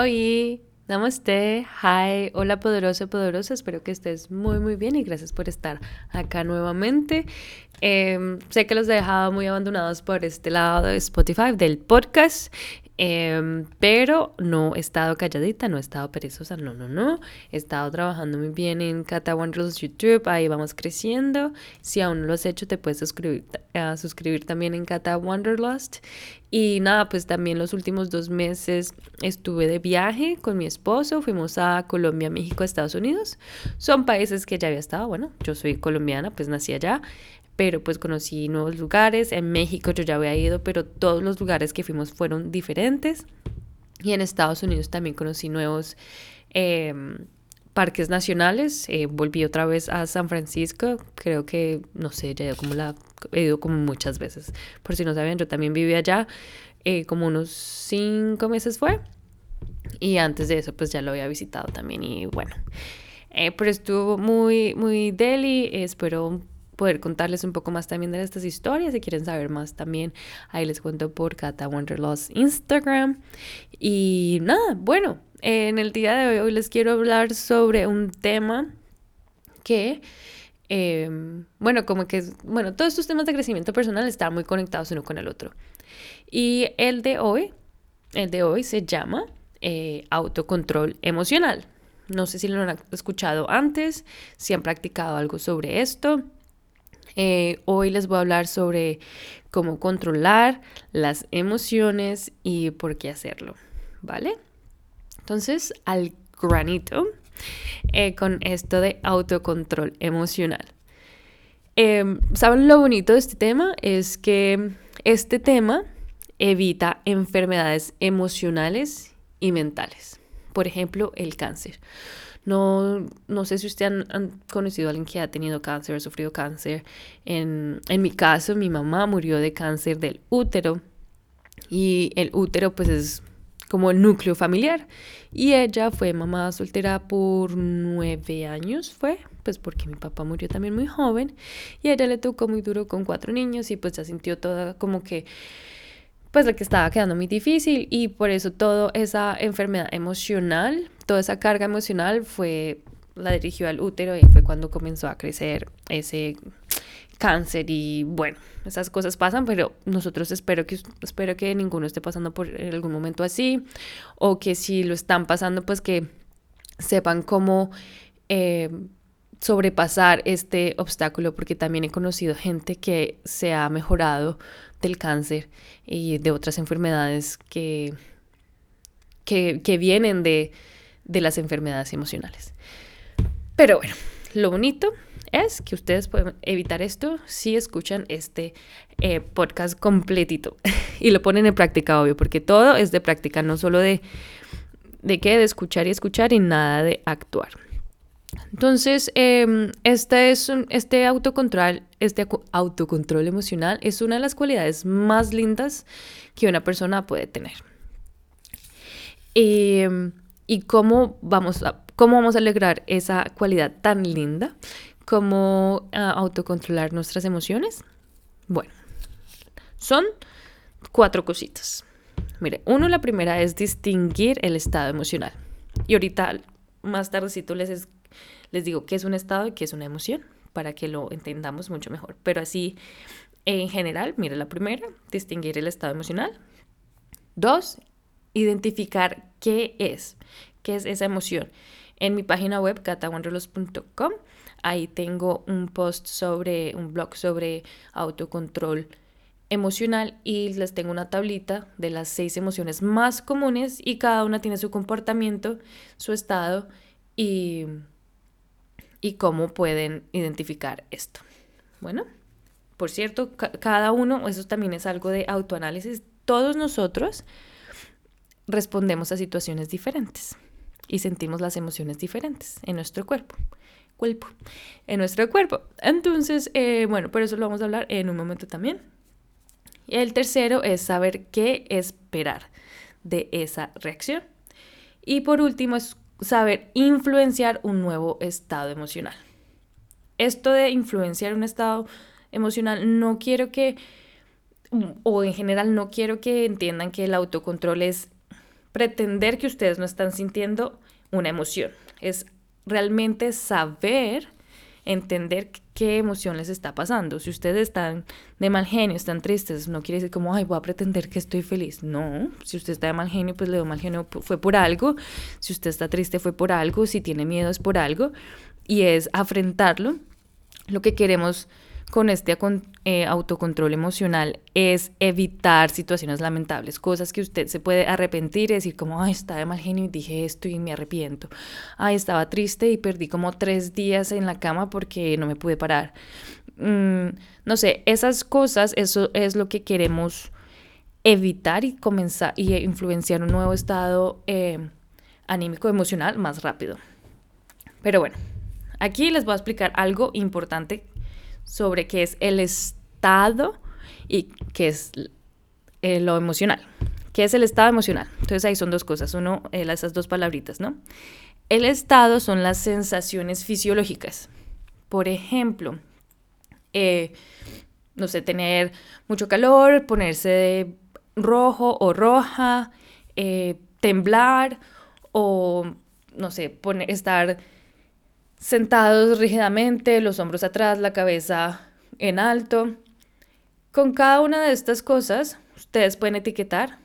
Hoy, namaste, hi, hola poderoso, poderosa, espero que estés muy muy bien y gracias por estar acá nuevamente. Em, sé que los he dejado muy abandonados por este lado de Spotify del podcast Em, pero no he estado calladita, no he estado perezosa, no, no, no. He estado trabajando muy bien en Cata Wanderlust YouTube, ahí vamos creciendo. Si aún no lo has hecho, te puedes suscribir, a suscribir también en Cata Wanderlust. Y nada, pues también los últimos dos meses estuve de viaje con mi esposo, fuimos a Colombia, México, Estados Unidos. Son países que ya había estado, bueno, yo soy colombiana, pues nací allá pero pues conocí nuevos lugares. En México yo ya había ido, pero todos los lugares que fuimos fueron diferentes. Y en Estados Unidos también conocí nuevos em, parques nacionales. Eh, volví otra vez a San Francisco. Creo que, no sé, ya he ido como, la, he ido como muchas veces. Por si no sabían, yo también viví allá. Eh, como unos cinco meses fue. Y antes de eso, pues ya lo había visitado también. Y bueno, eh, pero estuvo muy, muy deli. espero poder contarles un poco más también de estas historias. Si quieren saber más también, ahí les cuento por Cata Wanderlust Instagram. Y nada, bueno, en el día de hoy, les quiero hablar sobre un tema que, em, bueno, como que, bueno, todos estos temas de crecimiento personal están muy conectados uno con el otro. Y el de hoy, el de hoy se llama eh, autocontrol emocional. No sé si lo han escuchado antes, si han practicado algo sobre esto. Eh, hoy les voy a hablar sobre cómo controlar las emociones y por qué hacerlo, ¿vale? Entonces, al granito eh, con esto de autocontrol emocional. Em, ¿Saben lo bonito de este tema? Es que este tema evita enfermedades emocionales y mentales. Por ejemplo, el cáncer. No, no sé si ustedes han, conocido a alguien que ha tenido cáncer, ha sufrido cáncer. En, en mi caso, mi mamá murió de cáncer del útero y el útero pues es como el núcleo familiar. Y ella fue mamá soltera por nueve años, fue, pues porque mi papá murió también muy joven. Y a ella le tocó muy duro con cuatro niños y pues se sintió toda como que, pues lo que estaba quedando muy difícil. Y por eso toda esa enfermedad emocional toda esa carga emocional fue, la dirigió al útero y fue cuando comenzó a crecer ese cáncer y bueno, esas cosas pasan, pero nosotros espero que, espero que ninguno esté pasando por algún momento así o que si lo están pasando, pues que sepan cómo eh, sobrepasar este obstáculo, porque también he conocido gente que se ha mejorado del cáncer y de otras enfermedades que, que vienen de, de las enfermedades emocionales. Pero bueno, lo bonito es que ustedes pueden evitar esto si escuchan este eh, podcast completito y lo ponen en práctica, obvio, porque todo es de práctica, no solo de, de qué, de escuchar y escuchar y nada de actuar. Entonces, em, este, es este autocontrol, este autocontrol emocional es una de las cualidades más lindas que una persona puede tener. Em, y cómo vamos a, cómo vamos a lograr esa cualidad tan linda como ah, autocontrolar nuestras emociones. Bueno, son cuatro cositas. Mire, uno, la primera es distinguir el estado emocional. Y ahorita, más tardecito, les, les digo qué es un estado y qué es una emoción, para que lo entendamos mucho mejor. Pero así, en general, mire, la primera, distinguir el estado emocional. Dos, identificar qué es, qué es esa emoción. En mi página web, catawanderlos.com, ahí tengo un post sobre, un blog sobre autocontrol emocional y les tengo una tablita de las seis emociones más comunes y cada una tiene su comportamiento, su estado y, y cómo pueden identificar esto. Bueno, por cierto, cada uno, eso también es algo de autoanálisis, todos nosotros respondemos a situaciones diferentes y sentimos las emociones diferentes en nuestro cuerpo. Cuerpo. En nuestro cuerpo. Entonces, eh, bueno, por eso lo vamos a hablar en un momento también. El tercero es saber qué esperar de esa reacción. Y por último es saber influenciar un nuevo estado emocional. Esto de influenciar un estado emocional, no quiero que, o en general no quiero que entiendan que el autocontrol es pretender que ustedes no están sintiendo una emoción. Es realmente saber, entender qué emoción les está pasando. Si ustedes están de mal genio, están tristes, no quiere decir como, ay, voy a pretender que estoy feliz. No, si usted está de mal genio, pues le dio mal genio, fue por algo. Si usted está triste, fue por algo. Si tiene miedo, es por algo. Y es afrontarlo. Lo que queremos con este eh, autocontrol emocional es evitar situaciones lamentables, cosas que usted se puede arrepentir y decir como, ay, estaba de mal genio y dije esto y me arrepiento. Ay, estaba triste y perdí como tres días en la cama porque no me pude parar. Mm, no sé, esas cosas, eso es lo que queremos evitar y comenzar y influenciar un nuevo estado eh, anímico emocional más rápido. Pero bueno, aquí les voy a explicar algo importante sobre qué es el estado y qué es eh, lo emocional. ¿Qué es el estado emocional? Entonces ahí son dos cosas, uno, eh, esas dos palabritas, ¿no? El estado son las sensaciones fisiológicas. Por ejemplo, eh, no sé, tener mucho calor, ponerse rojo o roja, temblar o, no sé, poner, estar sentados rígidamente, los hombros atrás, la cabeza en alto. Con cada una de estas cosas, ustedes pueden etiquetar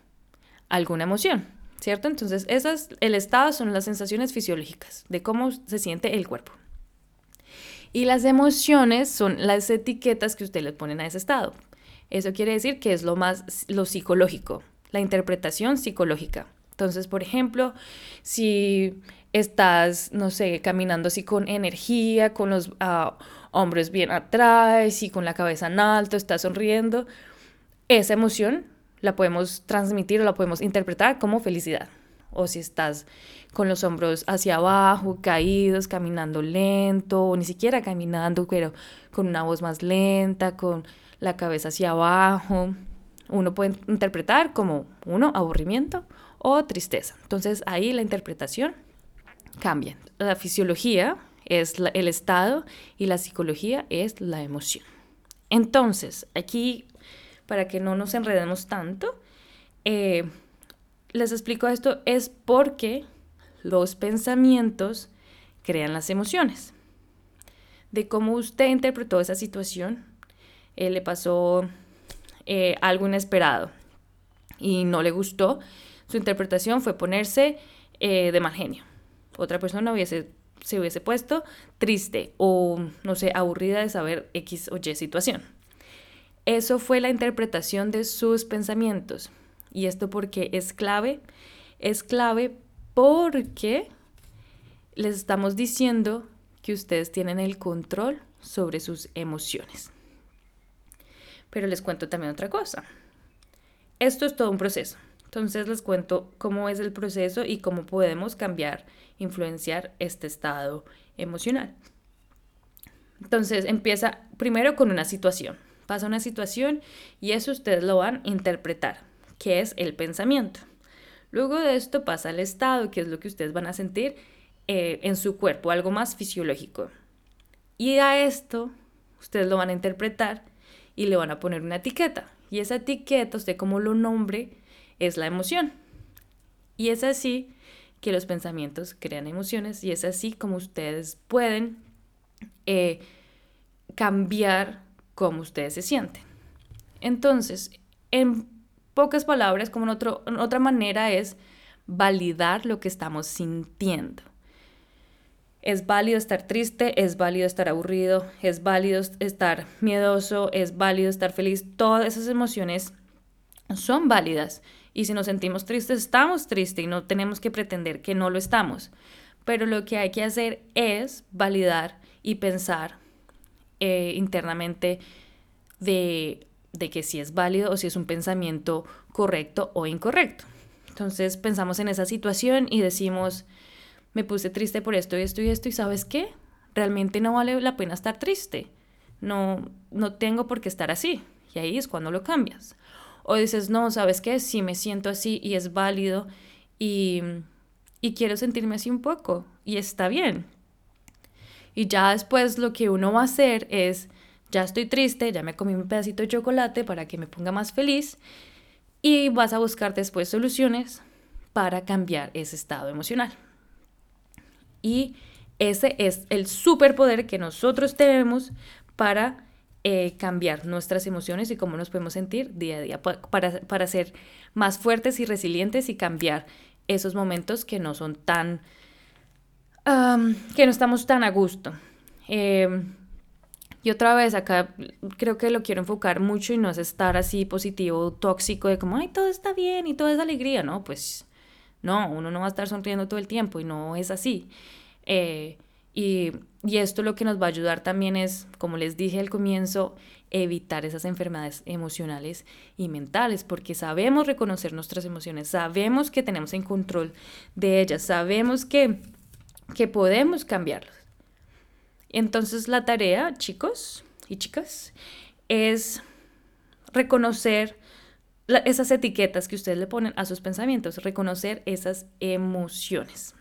alguna emoción, ¿cierto? Entonces, esas, el estado son las sensaciones fisiológicas de cómo se siente el cuerpo. Y las emociones son las etiquetas que ustedes le ponen a ese estado. Eso quiere decir que es lo más, lo psicológico, la interpretación psicológica. Entonces, por ejemplo, si estás, no sé, caminando así con energía, con los ah, hombros bien atrás y con la cabeza en alto, estás sonriendo, esa emoción la podemos transmitir o la podemos interpretar como felicidad. O si estás con los hombros hacia abajo, caídos, caminando lento, o ni siquiera caminando, pero con una voz más lenta, con la cabeza hacia abajo, uno puede interpretar como, uno, aburrimiento o tristeza. Entonces ahí la interpretación cambian. La fisiología es el estado y la psicología es la emoción. Entonces, aquí, para que no nos enredemos tanto, eh, les explico esto, es porque los pensamientos crean las emociones. De cómo usted interpretó esa situación, eh, le pasó eh, algo inesperado y no le gustó, su interpretación fue ponerse de mal genio otra persona hubiese, se hubiese puesto triste o, no sé, aburrida de saber X o Y situación. Eso fue la interpretación de sus pensamientos. Y esto porque es clave, es clave porque les estamos diciendo que ustedes tienen el control sobre sus emociones. Pero les cuento también otra cosa. Esto es todo un proceso. Entonces les cuento cómo es el proceso y cómo podemos cambiar, influenciar este estado emocional. Entonces empieza primero con una situación. Pasa una situación y eso ustedes lo van a interpretar, que es el pensamiento. Luego de esto pasa el estado, que es lo que ustedes van a sentir eh, en su cuerpo, algo más fisiológico. Y a esto ustedes lo van a interpretar y le van a poner una etiqueta. Y esa etiqueta, usted como lo nombre, es la emoción. Y es así que los pensamientos crean emociones y es así como ustedes pueden eh, cambiar cómo ustedes se sienten. Entonces, en pocas palabras, como en, otra manera es validar lo que estamos sintiendo. Es válido estar triste, es válido estar aburrido, es válido estar miedoso, es válido estar feliz. Todas esas emociones son válidas y si nos sentimos tristes, estamos tristes y no tenemos que pretender que no lo estamos. Pero lo que hay que hacer es validar y pensar eh, internamente de, de que si es válido o si es un pensamiento correcto o incorrecto. Entonces pensamos en esa situación y decimos, me puse triste por esto y esto y esto y sabes qué, realmente no vale la pena estar triste. No, no tengo por qué estar así. Y ahí es cuando lo cambias. O dices, no, ¿sabes qué? Sí, me siento así y es válido y, y quiero sentirme así un poco y está bien. Y ya después lo que uno va a hacer es, ya estoy triste, ya me comí un pedacito de chocolate para que me ponga más feliz y vas a buscar después soluciones para cambiar ese estado emocional. Y ese es el superpoder que nosotros tenemos para eh, cambiar nuestras emociones y cómo nos podemos sentir día a día, para, para ser más fuertes y resilientes y cambiar esos momentos que no son tan, que no estamos tan a gusto. Em, y otra vez acá creo que lo quiero enfocar mucho y no es estar así positivo, tóxico, de como, ay, todo está bien y todo es alegría, ¿no? Pues no, uno no va a estar sonriendo todo el tiempo y no es así. Eh, y, y, esto lo que nos va a ayudar también es, como les dije al comienzo, evitar esas enfermedades emocionales y mentales, porque sabemos reconocer nuestras emociones, sabemos que tenemos en control de ellas, sabemos que, que podemos cambiarlas. Entonces la tarea, chicos y chicas, es reconocer esas etiquetas que ustedes le ponen a sus pensamientos, reconocer esas emociones.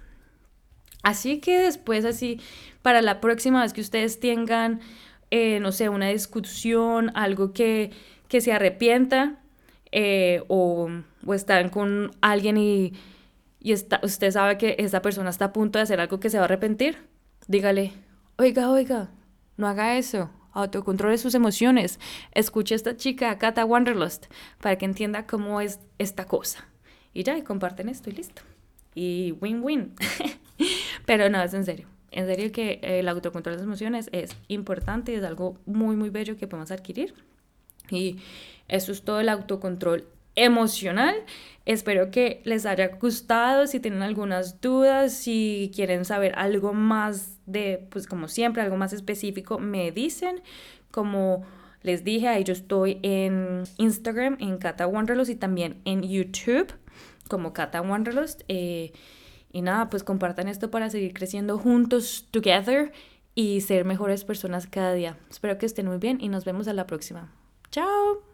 Así que después, así, para la próxima vez que ustedes tengan, eh, no sé, una discusión, algo que, que se arrepienta, eh, o, o, están con alguien y, y está, usted sabe que esa persona está a punto de hacer algo que se va a arrepentir, dígale, oiga, oiga, no haga eso, autocontrole sus emociones, escuche a esta chica, Kata Wanderlust, para que entienda cómo es esta cosa. Y ya, y comparten esto y listo. Y win-win. Pero no, es en serio. En serio que el autocontrol de las emociones es importante, es algo muy, muy bello que podemos adquirir. Y eso es todo el autocontrol emocional. Espero que les haya gustado. Si tienen algunas dudas, si quieren saber algo más de, pues como siempre, algo más específico, me dicen. Como les dije, ahí yo estoy en Instagram, en Cata Wanderlust y también en YouTube como Cata Wanderlust. Eh, y nada, pues compartan esto para seguir creciendo juntos, together, y ser mejores personas cada día. Espero que estén muy bien y nos vemos a la próxima. Chao.